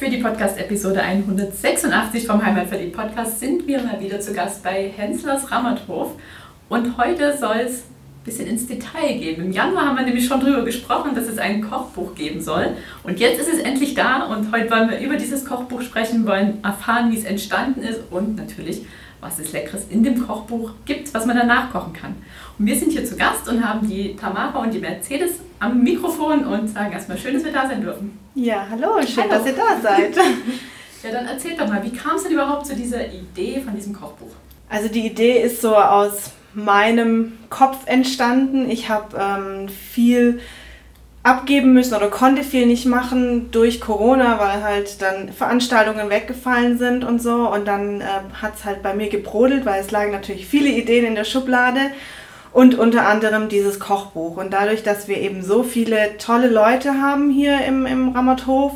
Für die Podcast-Episode 186 vom Heimatverliebt Podcast sind wir mal wieder zu Gast bei Henslers Rammerthof. Und heute soll es ein bisschen ins Detail gehen. Im Januar haben wir nämlich schon darüber gesprochen, dass es ein Kochbuch geben soll. Und jetzt ist es endlich da und heute wollen wir über dieses Kochbuch sprechen, wollen erfahren, wie es entstanden ist und natürlich, was es Leckeres in dem Kochbuch gibt, was man danach kochen kann. Und wir sind hier zu Gast und haben die Tamara und die Mercedes am Mikrofon und sagen erstmal schön, dass wir da sein dürfen. Ja, hallo, schön, hallo. dass ihr da seid. ja, dann erzählt doch mal, wie kam es denn überhaupt zu dieser Idee von diesem Kochbuch? Also die Idee ist so aus meinem Kopf entstanden. Ich habe ähm, viel abgeben müssen oder konnte viel nicht machen durch Corona, weil halt dann Veranstaltungen weggefallen sind und so. Und dann äh, hat es halt bei mir gebrodelt, weil es lagen natürlich viele Ideen in der Schublade und unter anderem dieses Kochbuch. Und dadurch, dass wir eben so viele tolle Leute haben hier im, im Rammerthof,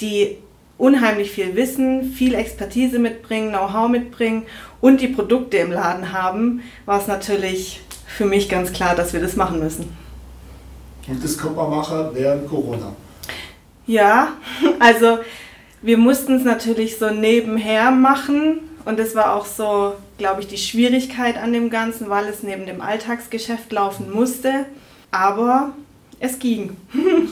die unheimlich viel Wissen, viel Expertise mitbringen, Know-how mitbringen und die Produkte im Laden haben, war es natürlich für mich ganz klar, dass wir das machen müssen. Und das konnte man machen während Corona? Ja, also wir mussten es natürlich so nebenher machen und das war auch so, glaube ich, die Schwierigkeit an dem Ganzen, weil es neben dem Alltagsgeschäft laufen musste. Aber es ging.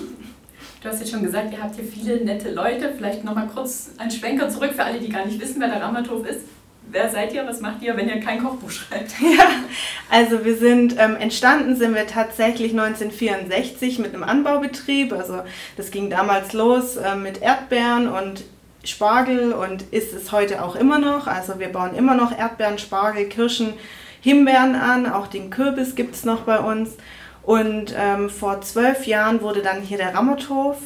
Du hast jetzt schon gesagt, ihr habt hier viele nette Leute. Vielleicht nochmal kurz ein Schwenker zurück für alle, die gar nicht wissen, wer der Rammerthof ist. Wer seid ihr? Was macht ihr, wenn ihr kein Kochbuch schreibt? Ja, also wir sind ähm, entstanden, sind wir tatsächlich 1964 mit einem Anbaubetrieb. Also das ging damals los äh, mit Erdbeeren und Spargel und ist es heute auch immer noch. Also wir bauen immer noch Erdbeeren, Spargel, Kirschen, Himbeeren an. Auch den Kürbis gibt es noch bei uns. Und ähm, vor zwölf Jahren wurde dann hier der Rammerthof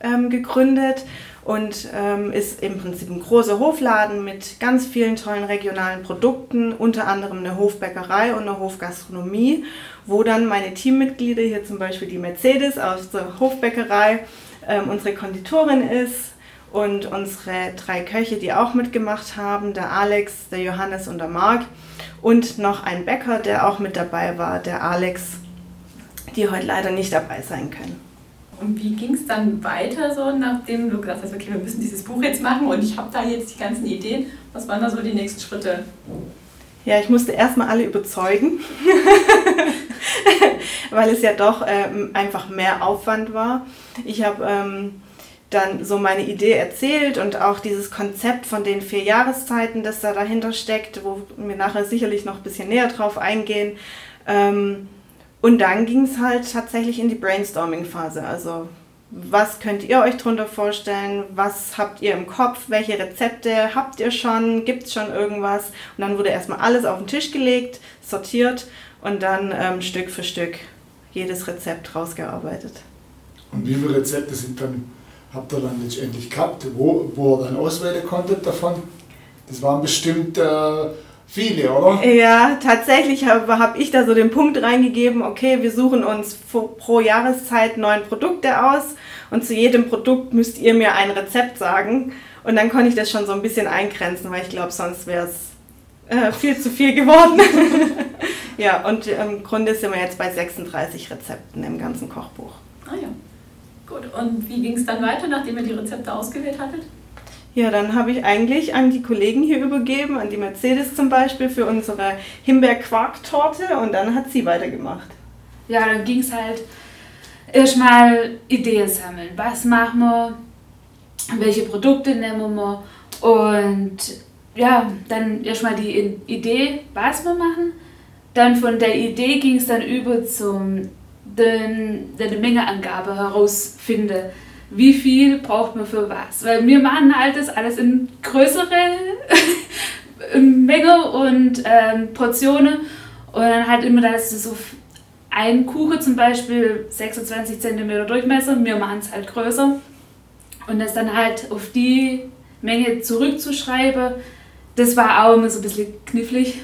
ähm, gegründet und ähm, ist im Prinzip ein großer Hofladen mit ganz vielen tollen regionalen Produkten, unter anderem eine Hofbäckerei und eine Hofgastronomie, wo dann meine Teammitglieder, hier zum Beispiel die Mercedes aus der Hofbäckerei, ähm, unsere Konditorin ist, und unsere drei Köche, die auch mitgemacht haben, der Alex, der Johannes und der Marc und noch ein Bäcker, der auch mit dabei war, der Alex, die heute leider nicht dabei sein können. Und wie ging es dann weiter, so nachdem du gesagt hast, okay, wir müssen dieses Buch jetzt machen und ich habe da jetzt die ganzen Ideen? Was waren da so die nächsten Schritte? Ja, ich musste erstmal alle überzeugen, weil es ja doch ähm, einfach mehr Aufwand war. Ich habe ähm, dann so meine Idee erzählt und auch dieses Konzept von den vier Jahreszeiten, das da dahinter steckt, wo wir nachher sicherlich noch ein bisschen näher drauf eingehen. Ähm, und dann ging es halt tatsächlich in die Brainstorming-Phase. Also was könnt ihr euch darunter vorstellen? Was habt ihr im Kopf? Welche Rezepte habt ihr schon? Gibt es schon irgendwas? Und dann wurde erstmal alles auf den Tisch gelegt, sortiert und dann ähm, Stück für Stück jedes Rezept rausgearbeitet. Und wie viele Rezepte sind dann habt ihr dann letztendlich gehabt, wo, wo ihr dann auswählen konntet davon? Das waren bestimmt äh, viele, oder? Ja, tatsächlich habe hab ich da so den Punkt reingegeben, okay, wir suchen uns pro Jahreszeit neun Produkte aus und zu jedem Produkt müsst ihr mir ein Rezept sagen. Und dann konnte ich das schon so ein bisschen eingrenzen, weil ich glaube, sonst wäre es äh, viel zu viel geworden. ja, und im Grunde sind wir jetzt bei 36 Rezepten im ganzen Kochbuch. Ah ja. Gut, und wie ging es dann weiter, nachdem ihr die Rezepte ausgewählt hattet? Ja, dann habe ich eigentlich an die Kollegen hier übergeben, an die Mercedes zum Beispiel für unsere Himbeer-Quark-Torte und dann hat sie weitergemacht. Ja, dann ging es halt erstmal Ideen sammeln. Was machen wir? Welche Produkte nehmen wir? Und ja, dann erstmal die Idee, was wir machen. Dann von der Idee ging es dann über zum den, den Mengeangabe herausfinde. Wie viel braucht man für was? Weil wir machen halt das alles in größere Menge und ähm, Portionen und dann halt immer, dass es so ein Kuchen zum Beispiel 26 cm Durchmesser, wir machen es halt größer und das dann halt auf die Menge zurückzuschreiben, das war auch immer so ein bisschen knifflig.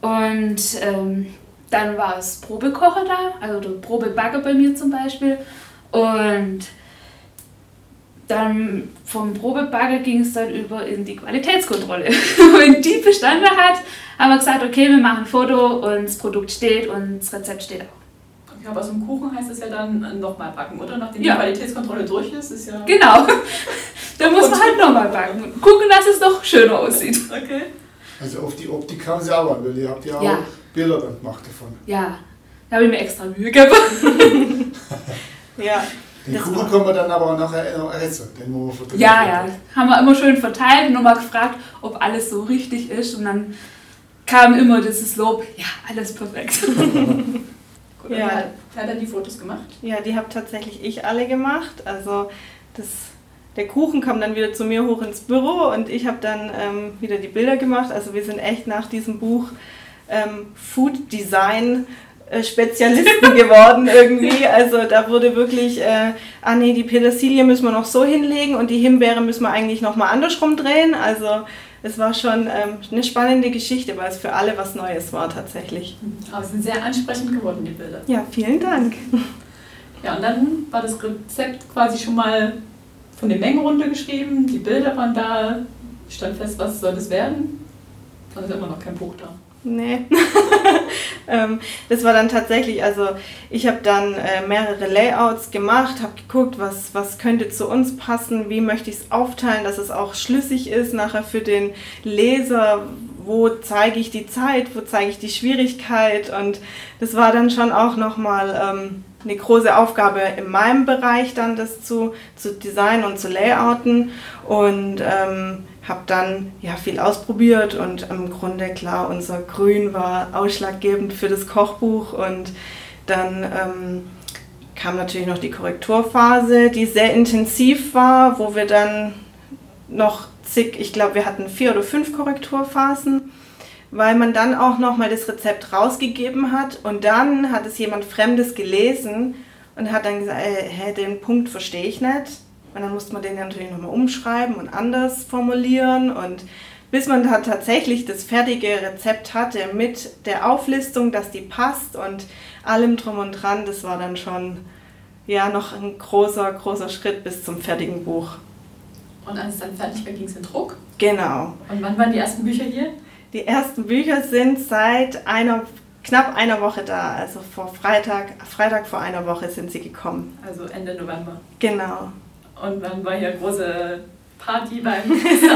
Und ähm, dann war es Probekocher da, also der Probebagger bei mir zum Beispiel. Und dann vom Probebagger ging es dann über in die Qualitätskontrolle. Wenn die bestanden hat, haben wir gesagt, okay, wir machen ein Foto und das Produkt steht und das Rezept steht auch. Ja, aber so ein Kuchen heißt es ja dann nochmal backen, oder? Nachdem Ja. die Qualitätskontrolle durch ist, ist ja. Genau. da muss man halt nochmal backen. Gucken, dass es noch schöner aussieht. Okay. Also auf die Optik haben sie auch an, weil ihr habt ja auch Ja. Bilder dann gemacht davon. Ja, da habe ich mir extra Mühe gegeben. Ja, Den Das Kuchen können wir dann aber nachher noch essen, den wir fotografieren. Ja, ja. Haben wir immer schön verteilt und nochmal gefragt, ob alles so richtig ist. Und dann kam immer dieses Lob, ja, alles perfekt. Gut, Ja. Wer, wer hat dann die Fotos gemacht? ja, die habe tatsächlich ich alle gemacht. Also das, der Kuchen kam dann wieder zu mir hoch ins Büro und ich habe dann ähm, wieder die Bilder gemacht. Also wir sind echt nach diesem Buch ähm, Food Design äh, Spezialisten geworden irgendwie. Also da wurde wirklich, äh, ah nee, die Petersilie müssen wir noch so hinlegen und die Himbeere müssen wir eigentlich nochmal andersrum drehen. Also es war schon ähm, eine spannende Geschichte, weil es für alle was Neues war tatsächlich. Aber es sind sehr ansprechend geworden, die Bilder. Ja, vielen Dank. Ja, und dann war das Rezept quasi schon mal von den Mengen runtergeschrieben, die Bilder waren da, stand fest, was soll das werden. Dann ist immer noch kein Buch da. Nee. ähm, das war dann tatsächlich, also ich habe dann äh, mehrere Layouts gemacht, habe geguckt, was, was könnte zu uns passen, wie möchte ich es aufteilen, dass es auch schlüssig ist nachher für den Leser, wo zeige ich die Zeit, wo zeige ich die Schwierigkeit und das war dann schon auch nochmal ähm, eine große Aufgabe in meinem Bereich dann das zu, zu designen und zu layouten. Und ähm, habe dann ja viel ausprobiert und im Grunde klar unser Grün war ausschlaggebend für das Kochbuch. Und dann ähm, kam natürlich noch die Korrekturphase, die sehr intensiv war, wo wir dann noch zig, ich glaube wir hatten vier oder fünf Korrekturphasen, weil man dann auch noch mal das Rezept rausgegeben hat und dann hat es jemand Fremdes gelesen und hat dann gesagt, äh, hä, den Punkt verstehe ich nicht. Und dann musste man den ja natürlich nochmal umschreiben und anders formulieren. Und bis man da tatsächlich das fertige Rezept hatte mit der Auflistung, dass die passt und allem drum und dran, das war dann schon ja noch ein großer, großer Schritt bis zum fertigen Buch. Und als es dann fertig war, ging es in Druck. Genau. Und wann waren die ersten Bücher hier? Die ersten Bücher sind seit einer, knapp einer Woche da. Also vor Freitag, Freitag vor einer Woche sind sie gekommen. Also Ende November. Genau. Und wann war hier große Party beim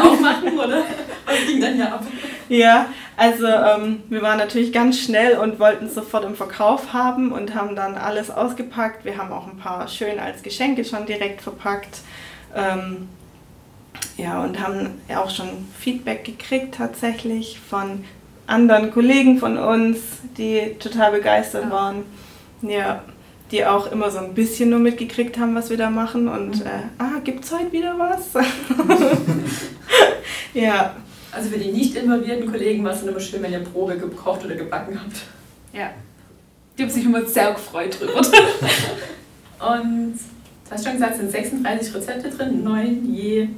aufmachen, oder? Was ging dann hier ab? Ja, also ähm, wir waren natürlich ganz schnell und wollten sofort im Verkauf haben und haben dann alles ausgepackt. Wir haben auch ein paar schön als Geschenke schon direkt verpackt. Ähm, ja, und haben auch schon Feedback gekriegt tatsächlich von anderen Kollegen von uns, die total begeistert Ja. waren. Ja, die auch immer so ein bisschen nur mitgekriegt haben, was wir da machen. Und äh, ah, gibt's heute wieder was? ja, Also für die nicht involvierten Kollegen war es dann immer schön, wenn ihr Probe gekocht oder gebacken habt. Ja. Die haben sich immer sehr gefreut drüber. Und du hast schon gesagt, es sind 36 Rezepte drin, neun je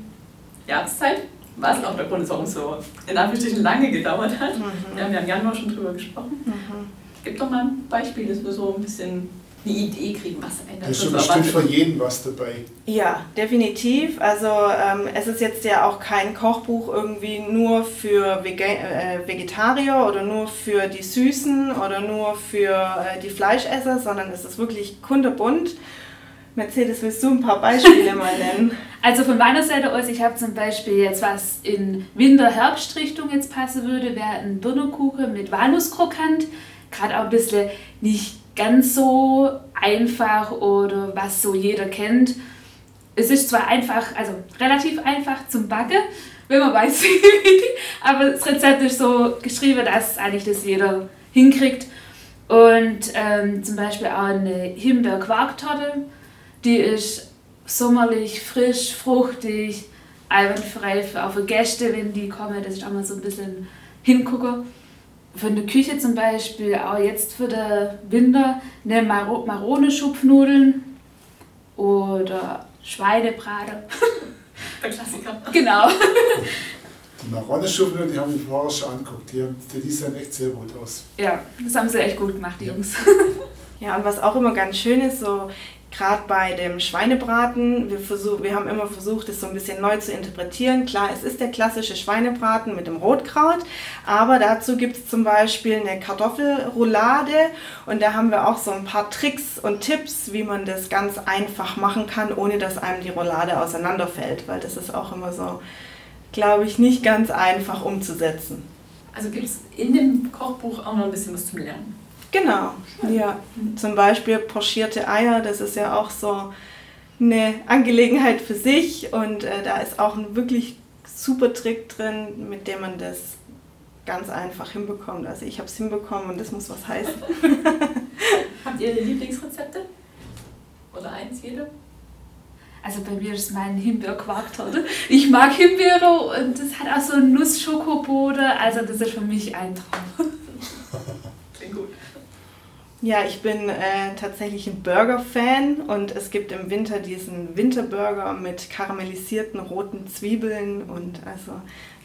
Jahreszeit. Was auch der Grund ist, warum es so in Anführungsstrichen lange gedauert hat. Wir haben ja im Januar schon drüber gesprochen. Mhm. Gib doch mal ein Beispiel, dass wir so ein bisschen eine Idee kriegen, was am Da ist schon bestimmt für jeden was dabei. Ja, definitiv. Also ähm, es ist jetzt ja auch kein Kochbuch irgendwie nur für Vege äh, Vegetarier oder nur für die Süßen oder nur für äh, die Fleischesser, sondern es ist wirklich kunterbunt. Mercedes, willst du ein paar Beispiele mal nennen? Also von meiner Seite aus, ich habe zum Beispiel jetzt was in Winter-Herbst-Richtung jetzt passen würde, wäre ein Birnenkuchen mit Walnusskrokant. Gerade auch ein bisschen nicht ganz so einfach oder was so jeder kennt. Es ist zwar einfach, also relativ einfach zum Backen, wenn man weiß, wie, aber das Rezept ist so geschrieben, dass eigentlich das jeder hinkriegt. Und ähm, zum Beispiel auch eine Himbeer-Quarktorte, die ist sommerlich, frisch, fruchtig, einwandfrei für auch für Gäste, wenn die kommen. Das ist auch mal so ein bisschen hingucken. Für eine Küche zum Beispiel, auch jetzt für den Winter, eine Maro Marone-Schupfnudeln oder Schweinebrate. Der Klassiker. Genau. Die Maronne-Schubel, die haben wir vorher schon angeguckt. Die, die sehen echt sehr gut aus. Ja, das haben sie echt gut gemacht, die Ja. Jungs. Ja, und was auch immer ganz schön ist, so gerade bei dem Schweinebraten, wir, versuch, wir haben immer versucht, es so ein bisschen neu zu interpretieren. Klar, es ist der klassische Schweinebraten mit dem Rotkraut, aber dazu gibt es zum Beispiel eine Kartoffelroulade und da haben wir auch so ein paar Tricks und Tipps, wie man das ganz einfach machen kann, ohne dass einem die Roulade auseinanderfällt, weil das ist auch immer so, glaube ich, nicht ganz einfach umzusetzen. Also gibt es in dem Kochbuch auch noch ein bisschen was zum Lernen. Genau, ja. Zum Beispiel pochierte Eier, das ist ja auch so eine Angelegenheit für sich und äh, da ist auch ein wirklich super Trick drin, mit dem man das ganz einfach hinbekommt. Also ich habe es hinbekommen und das muss was heißen. Habt ihr Lieblingsrezepte? Oder eins, jede? Also bei mir ist mein Himbeerquarktorte. Ich mag Himbeere und das hat auch so einen Nussschokobode. Also das ist für mich ein Traum. Ja, ich bin äh, tatsächlich ein Burger-Fan und es gibt im Winter diesen Winterburger mit karamellisierten roten Zwiebeln und also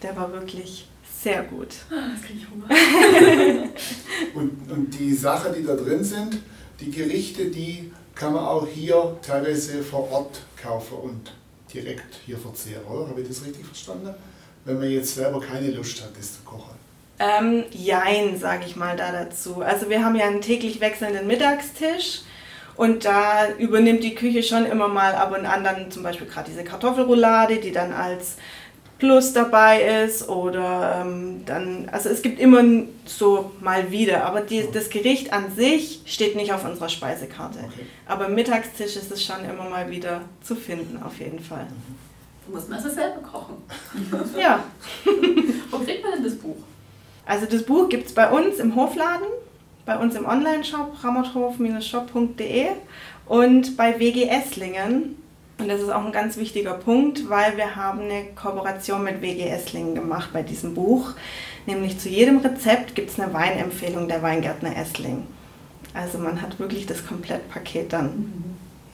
der war wirklich sehr gut. Ah, Jetzt kriege ich Hunger. Und, und die Sachen, die da drin sind, die Gerichte, die kann man auch hier teilweise vor Ort kaufen und direkt hier verzehren, oder? Habe ich das richtig verstanden? Wenn man jetzt selber keine Lust hat, das zu kochen. Ähm, jein, sage ich mal da dazu. Also wir haben ja einen täglich wechselnden Mittagstisch und da übernimmt die Küche schon immer mal ab und an dann zum Beispiel gerade diese Kartoffelroulade, die dann als Plus dabei ist oder ähm, dann, also es gibt immer so mal wieder, aber die, das Gericht an sich steht nicht auf unserer Speisekarte. Okay. Aber im Mittagstisch ist es schon immer mal wieder zu finden, auf jeden Fall. Du musst man also selber kochen. Ja, Wo kriegt man denn das Buch? Also das Buch gibt es bei uns im Hofladen, bei uns im Online-Shop rammerthof-shop.de und bei WG Esslingen. Und das ist auch ein ganz wichtiger Punkt, weil wir haben eine Kooperation mit WG Esslingen gemacht bei diesem Buch. Nämlich zu jedem Rezept gibt es eine Weinempfehlung der Weingärtner Essling. Also man hat wirklich das Komplettpaket dann.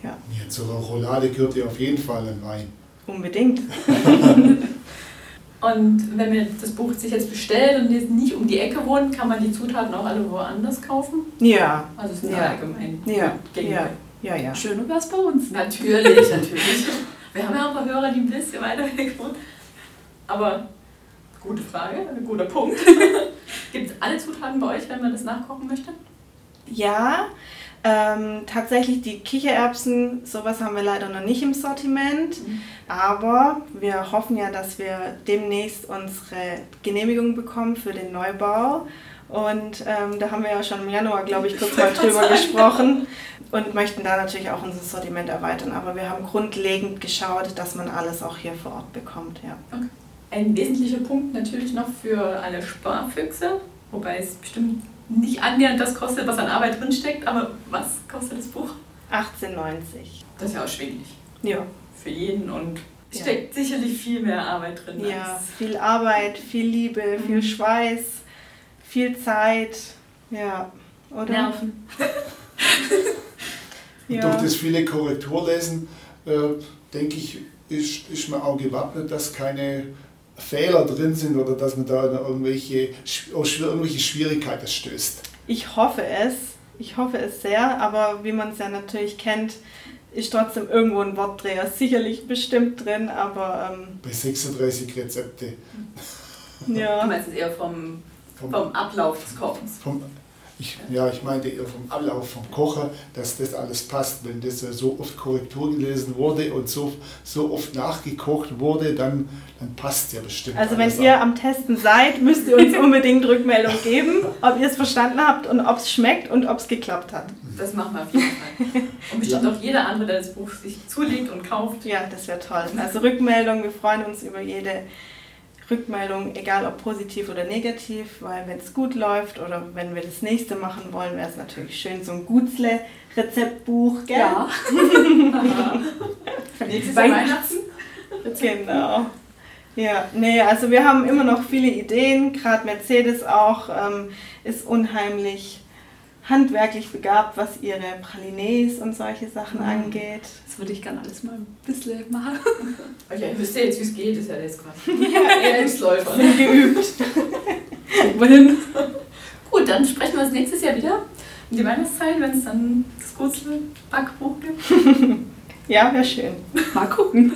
Ja, Ja, zur Roulade gehört ja auf jeden Fall ein Wein. unbedingt. Und wenn man das Buch sich jetzt bestellt und jetzt nicht um die Ecke wohnt, kann man die Zutaten auch alle woanders kaufen? Ja, Also es ist Ja. allgemein ja, gängig. ja, ja, ja. Schön wäre es bei uns. Natürlich, natürlich. Wir haben ja auch ein paar Hörer, die ein bisschen weiter weg wohnen. Aber gute Frage, ein guter Punkt. Gibt es alle Zutaten bei euch, wenn man das nachkochen möchte? Ja, ähm, tatsächlich die Kichererbsen, sowas haben wir leider noch nicht im Sortiment. Aber wir hoffen ja, dass wir demnächst unsere Genehmigung bekommen für den Neubau. Und ähm, da haben wir ja schon im Januar, glaube ich, kurz mal drüber gesprochen und möchten da natürlich auch unser Sortiment erweitern. Aber wir haben grundlegend geschaut, dass man alles auch hier vor Ort bekommt. Ja. Ein wesentlicher Punkt natürlich noch für alle Sparfüchse, wobei es bestimmt nicht annähernd das kostet, was an Arbeit drinsteckt, aber was kostet das Buch? 1890. Das ist ja erschwinglich Ja. für jeden und Ja. steckt sicherlich viel mehr Arbeit drin. Ja, als- viel Arbeit, viel Liebe, viel Mhm. Schweiß, viel Zeit. Ja, oder? Nerven. Und Ja. durch das viele Korrekturlesen, äh, denke ich, ist, ist man auch gewappnet, dass keine Fehler drin sind oder dass man da auf irgendwelche, auf schw- irgendwelche Schwierigkeiten stößt. Ich hoffe es. Ich hoffe es sehr, aber wie man es ja natürlich kennt, ist trotzdem irgendwo ein Wortdreher sicherlich bestimmt drin, aber ähm, Bei 36 Rezepte. Du ja. meinst es eher vom, Vom, vom Ablauf des Kochens. vom, ich, ja, ich meinte eher vom Ablauf vom Kocher, dass das alles passt. Wenn das ja so oft Korrektur gelesen wurde und so, so oft nachgekocht wurde, dann, dann passt ja bestimmt Also wenn ihr auch. am Testen seid, müsst ihr uns unbedingt Rückmeldung geben, ob ihr es verstanden habt und ob es schmeckt und ob es geklappt hat. Das machen wir auf jeden Fall. Und bestimmt auch jeder andere, der das Buch sich zulegt und kauft. Ja, das wäre toll. Also Rückmeldung, wir freuen uns über jede Rückmeldung, egal ob positiv oder negativ, weil wenn es gut läuft oder wenn wir das nächste machen wollen, wäre es natürlich schön, so ein Gutzle-Rezeptbuch, gell? Ja. Für nächstes. Weihnachten. Genau. Ja, nee, also wir haben immer noch viele Ideen, gerade Mercedes auch ähm, ist unheimlich handwerklich begabt, was ihre Pralines und solche Sachen Mhm. angeht. Das würde ich gerne alles mal ein bisschen machen. Okay, ihr wisst ja jetzt, wie es geht, ist ja jetzt quasi. Ja, Selbstläufer. Sind geübt. Wohin? Gut, dann sprechen wir uns nächstes Jahr wieder um die Weihnachtszeit, wenn es dann das Gutzel-Backbuch gibt. Ja, wäre schön. Mal gucken.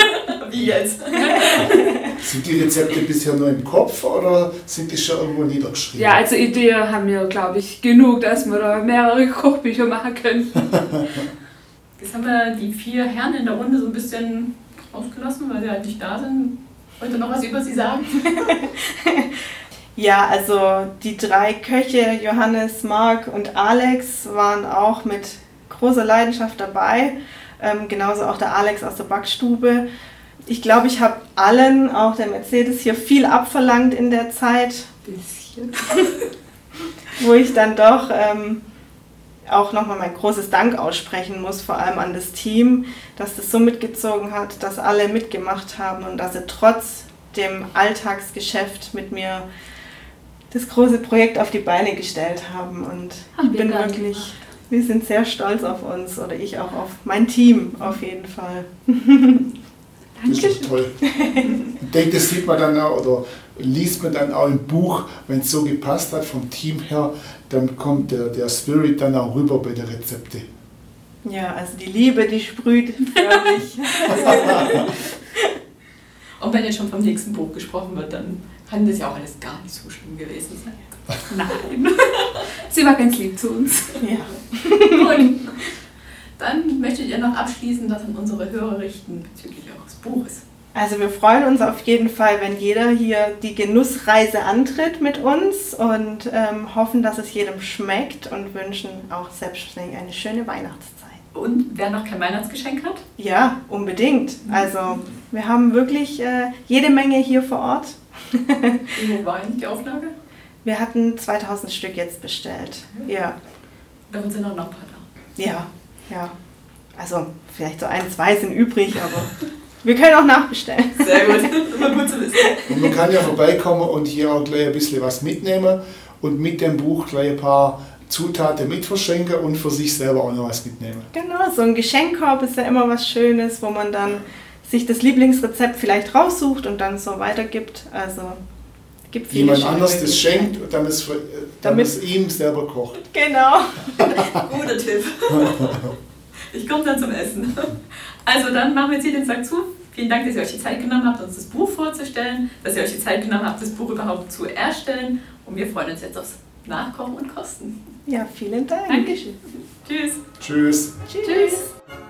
Wie jetzt? Sind die Rezepte bisher nur im Kopf oder sind die schon irgendwo niedergeschrieben? Ja, also Ideen haben wir, glaube ich, genug, dass wir da mehrere Kochbücher machen können. Jetzt haben wir die vier Herren in der Runde so ein bisschen ausgelassen, weil sie halt nicht da sind. Wollt ihr noch was über sie sagen? Ja, also die drei Köche, Johannes, Marc und Alex, waren auch mit großer Leidenschaft dabei. Ähm, genauso auch der Alex aus der Backstube. Ich glaube, ich habe allen, auch der Mercedes, hier viel abverlangt in der Zeit, Bisschen. wo ich dann doch ähm, auch nochmal mein großes Dank aussprechen muss, vor allem an das Team, dass das so mitgezogen hat, dass alle mitgemacht haben und dass sie trotz dem Alltagsgeschäft mit mir das große Projekt auf die Beine gestellt haben. Und Haben ich bin wirklich, gemacht. wir sind sehr stolz auf uns oder ich auch auf mein Team auf jeden Fall. Das ist doch toll. Ich denke, das sieht man dann auch oder liest man dann auch im Buch, wenn es so gepasst hat vom Team her, dann kommt der, der Spirit dann auch rüber bei den Rezepte. Ja, also die Liebe, die sprüht förmlich. Und wenn jetzt schon vom nächsten Buch gesprochen wird, dann kann das ja auch alles gar nicht so schlimm gewesen sein. Nein. Sie war ganz lieb zu uns. ja. Gut. Dann möchtet ihr noch abschließend das an unsere Hörer richten bezüglich eures Buches. Also wir freuen uns auf jeden Fall, wenn jeder hier die Genussreise antritt mit uns und ähm, hoffen, dass es jedem schmeckt und wünschen auch selbstverständlich eine schöne Weihnachtszeit. Und wer noch kein Weihnachtsgeschenk hat, Ja, unbedingt. Also wir haben wirklich äh, jede Menge hier vor Ort. wo war eigentlich die Auflage? Wir hatten 2000 Stück jetzt bestellt. Ja, Davon sind auch noch ein paar da. ja, ja. Also vielleicht so ein, zwei sind übrig, aber wir können auch nachbestellen. Sehr gut, das war gut zu wissen. Und man kann ja vorbeikommen und hier auch gleich ein bisschen was mitnehmen und mit dem Buch gleich ein paar Zutaten mitverschenken und für sich selber auch noch was mitnehmen. Genau, so ein Geschenkkorb ist ja immer was Schönes, wo man dann sich das Lieblingsrezept vielleicht raussucht und dann so weitergibt. Also gibt viele Jemand anders das schenkt und dann es, für- äh, Damit- damit es ihm selber kocht. Genau. Guter Tipp. Ich komme dann zum Essen. Also dann machen wir jetzt hier den Sack zu. Vielen Dank, dass ihr euch die Zeit genommen habt, uns das Buch vorzustellen, dass ihr euch die Zeit genommen habt, das Buch überhaupt zu erstellen. Und wir freuen uns jetzt aufs Nachkochen und Kosten. Ja, vielen Dank. Dankeschön. Tschüss. Tschüss. Tschüss. Tschüss.